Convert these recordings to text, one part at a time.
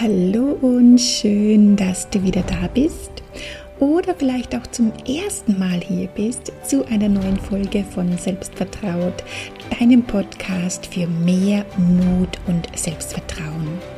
Hallo und schön, dass du wieder da bist oder vielleicht auch zum ersten Mal hier bist zu einer neuen Folge von Selbstvertraut, deinem Podcast für mehr Mut und Selbstvertrauen.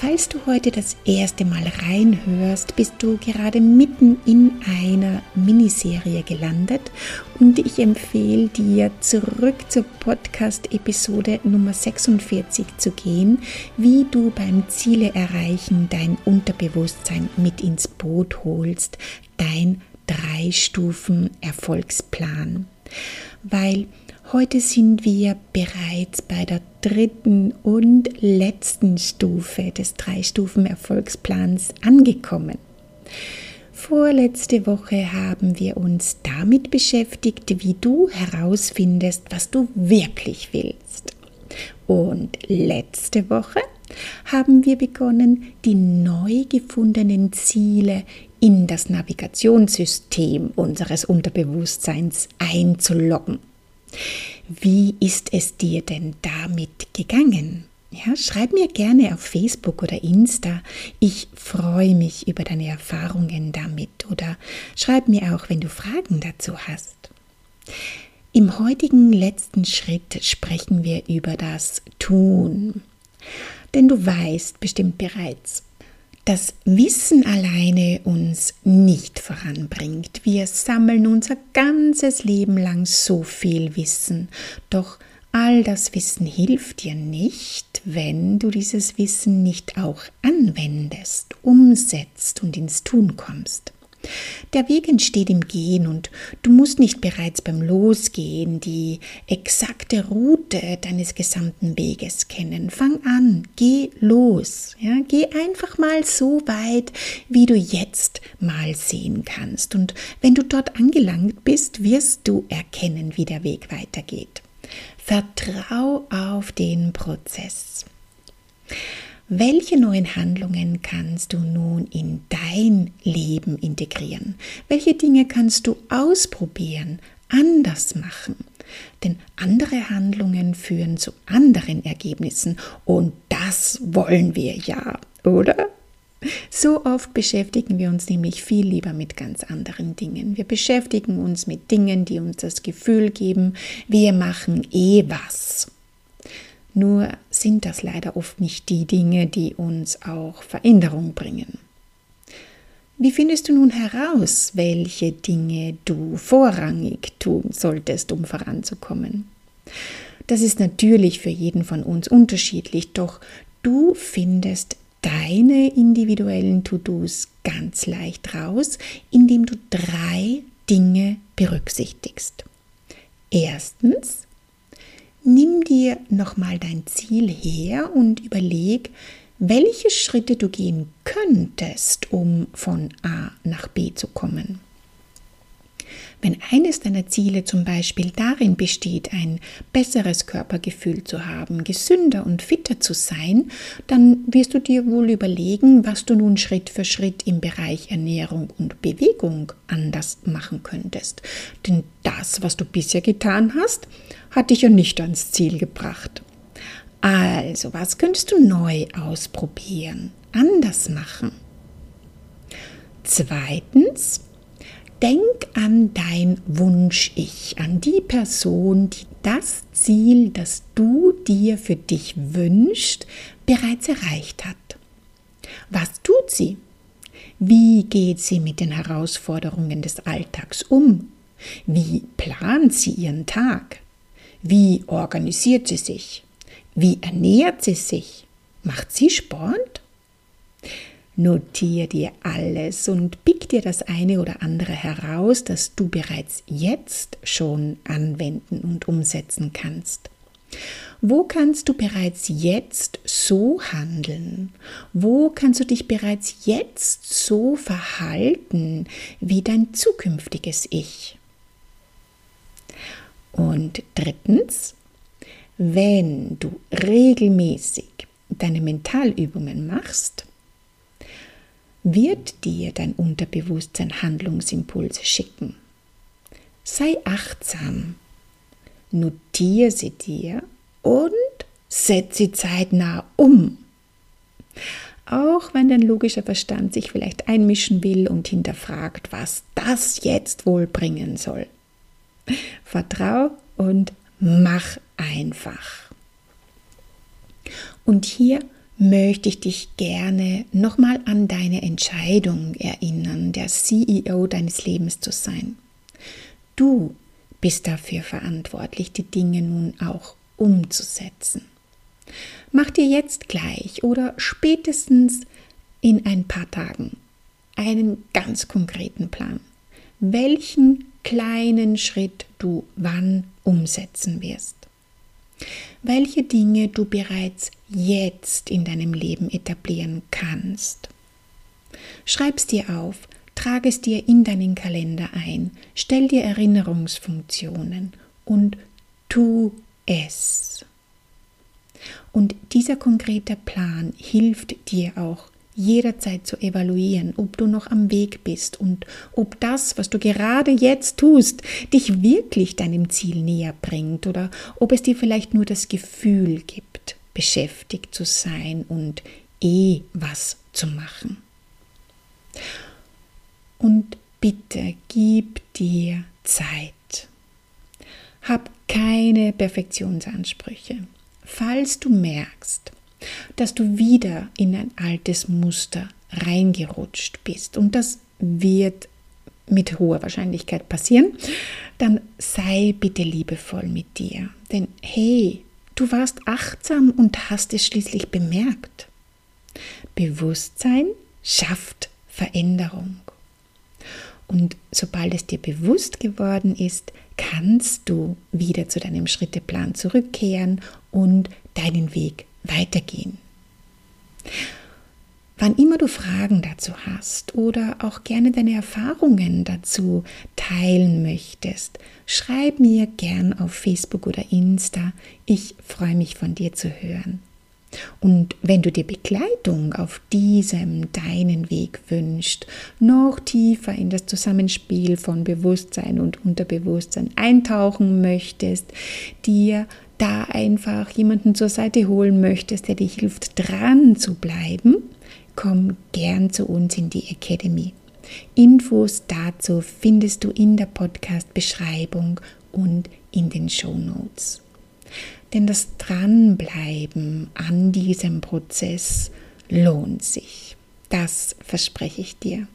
Falls du heute das erste Mal reinhörst, bist du gerade mitten in einer Miniserie gelandet und ich empfehle dir zurück zur Podcast-Episode Nummer 46 zu gehen, wie du beim Ziele erreichen dein Unterbewusstsein mit ins Boot holst, dein drei Stufen Erfolgsplan. Weil Heute sind wir bereits bei der dritten und letzten Stufe des Drei-Stufen-Erfolgsplans angekommen. Vorletzte Woche haben wir uns damit beschäftigt, wie du herausfindest, was du wirklich willst. Und letzte Woche haben wir begonnen, die neu gefundenen Ziele in das Navigationssystem unseres Unterbewusstseins einzuloggen. Wie ist es dir denn damit gegangen? Ja, schreib mir gerne auf Facebook oder Insta. Ich freue mich über deine Erfahrungen damit oder schreib mir auch, wenn du Fragen dazu hast. Im heutigen letzten Schritt sprechen wir über das Tun. Denn du weißt bestimmt bereits, dass Wissen alleine uns nicht voranbringt. Wir sammeln unser ganzes Leben lang so viel Wissen, doch all das Wissen hilft dir nicht, wenn du dieses Wissen nicht auch anwendest, umsetzt und ins Tun kommst. Der Weg entsteht im Gehen und du musst nicht bereits beim Losgehen die exakte Route deines gesamten Weges kennen. Fang an, geh los. Ja, geh einfach mal so weit, wie du jetzt mal sehen kannst. Und wenn du dort angelangt bist, wirst du erkennen, wie der Weg weitergeht. Vertrau auf den Prozess. Welche neuen Handlungen kannst du nun in dein Leben integrieren? Welche Dinge kannst du ausprobieren, anders machen? Denn andere Handlungen führen zu anderen Ergebnissen und das wollen wir ja, oder? So oft beschäftigen wir uns nämlich viel lieber mit ganz anderen Dingen. Wir beschäftigen uns mit Dingen, die uns das Gefühl geben, wir machen eh was. Nur sind das leider oft nicht die Dinge, die uns auch Veränderung bringen. Wie findest du nun heraus, welche Dinge du vorrangig tun solltest, um voranzukommen? Das ist natürlich für jeden von uns unterschiedlich, doch du findest deine individuellen To-Dos ganz leicht raus, indem du drei Dinge berücksichtigst. Erstens, nimm dir nochmal dein Ziel her und überleg, welche Schritte du gehen könntest, um von A nach B zu kommen. Wenn eines deiner Ziele zum Beispiel darin besteht, ein besseres Körpergefühl zu haben, gesünder und fitter zu sein, dann wirst du dir wohl überlegen, was du nun Schritt für Schritt im Bereich Ernährung und Bewegung anders machen könntest. Denn das, was du bisher getan hast, hat dich ja nicht ans Ziel gebracht. Also, was könntest du neu ausprobieren, anders machen? Zweitens, Denk an dein Wunsch-Ich, an die Person, die das Ziel, das du dir für dich wünschst, bereits erreicht hat. Was tut sie? Wie geht sie mit den Herausforderungen des Alltags um? Wie plant sie ihren Tag? Wie organisiert sie sich? Wie ernährt sie sich? Macht sie Sport? Notier dir alles und pick dir das eine oder andere heraus, das du bereits jetzt schon anwenden und umsetzen kannst. Wo kannst du bereits jetzt so handeln? Wo kannst du dich bereits jetzt so verhalten wie dein zukünftiges Ich? Und drittens, wenn du regelmäßig deine Mentalübungen machst, wird dir dein Unterbewusstsein Handlungsimpulse schicken. Sei achtsam, notiere sie dir und setze sie zeitnah um. Auch wenn dein logischer Verstand sich vielleicht einmischen will und hinterfragt, was das jetzt wohl bringen soll. Vertrau und mach einfach. Und hier möchte ich dich gerne nochmal an deine Entscheidung erinnern, der CEO deines Lebens zu sein. Du bist dafür verantwortlich, die Dinge nun auch umzusetzen. Mach dir jetzt gleich oder spätestens in ein paar Tagen einen ganz konkreten Plan, welchen kleinen Schritt du wann umsetzen wirst welche Dinge du bereits jetzt in deinem Leben etablieren kannst. Schreib es dir auf, trage es dir in deinen Kalender ein, stell dir Erinnerungsfunktionen und tu es. Und dieser konkrete Plan hilft dir auch jederzeit zu evaluieren, ob du noch am Weg bist und ob das, was du gerade jetzt tust, dich wirklich deinem Ziel näher bringt oder ob es dir vielleicht nur das Gefühl gibt, beschäftigt zu sein und eh was zu machen. Und bitte gib dir Zeit. Hab keine Perfektionsansprüche. Falls du merkst, dass du wieder in ein altes Muster reingerutscht bist. Und das wird mit hoher Wahrscheinlichkeit passieren. Dann sei bitte liebevoll mit dir. Denn hey, du warst achtsam und hast es schließlich bemerkt. Bewusstsein schafft Veränderung. Und sobald es dir bewusst geworden ist, kannst du wieder zu deinem Schritteplan zurückkehren und deinen Weg weitergehen. Wann immer du Fragen dazu hast oder auch gerne deine Erfahrungen dazu teilen möchtest, schreib mir gern auf Facebook oder Insta. Ich freue mich von dir zu hören. Und wenn du dir Begleitung auf diesem deinen Weg wünschst, noch tiefer in das Zusammenspiel von Bewusstsein und Unterbewusstsein eintauchen möchtest, dir da einfach jemanden zur Seite holen möchtest, der dir hilft, dran zu bleiben, komm gern zu uns in die Academy. Infos dazu findest du in der Podcast-Beschreibung und in den Show Notes. Denn das Dranbleiben an diesem Prozess lohnt sich. Das verspreche ich dir.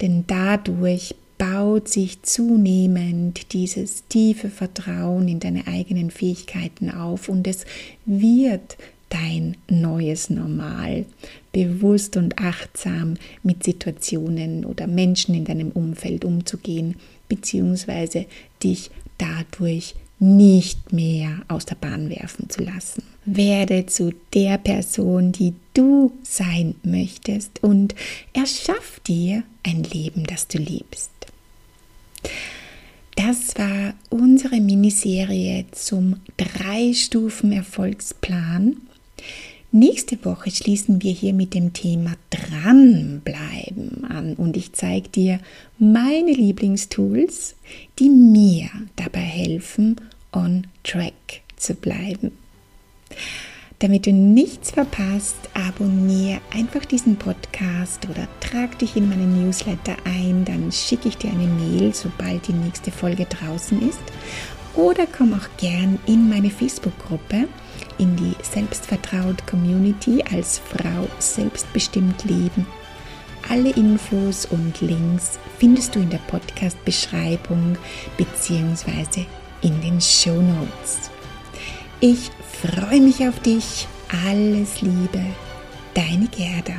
Denn dadurch baut sich zunehmend dieses tiefe Vertrauen in deine eigenen Fähigkeiten auf und es wird dein neues Normal, bewusst und achtsam mit Situationen oder Menschen in deinem Umfeld umzugehen, beziehungsweise dich dadurch nicht mehr aus der Bahn werfen zu lassen. Werde zu der Person, die du sein möchtest und erschaff dir ein Leben, das du liebst. Das war unsere Miniserie zum Drei-Stufen-Erfolgsplan. Nächste Woche schließen wir hier mit dem Thema Dranbleiben an und ich zeige dir meine Lieblingstools, die mir dabei helfen, on track zu bleiben. Damit du nichts verpasst, abonniere einfach diesen Podcast oder trag dich in meinen Newsletter ein, dann schicke ich dir eine Mail, sobald die nächste Folge draußen ist. Oder komm auch gern in meine Facebook-Gruppe, in die Selbstvertraut Community als Frau selbstbestimmt leben. Alle Infos und Links findest du in der Podcast-Beschreibung bzw. in den Show Notes. Ich freue mich auf dich. Alles Liebe, deine Gerda.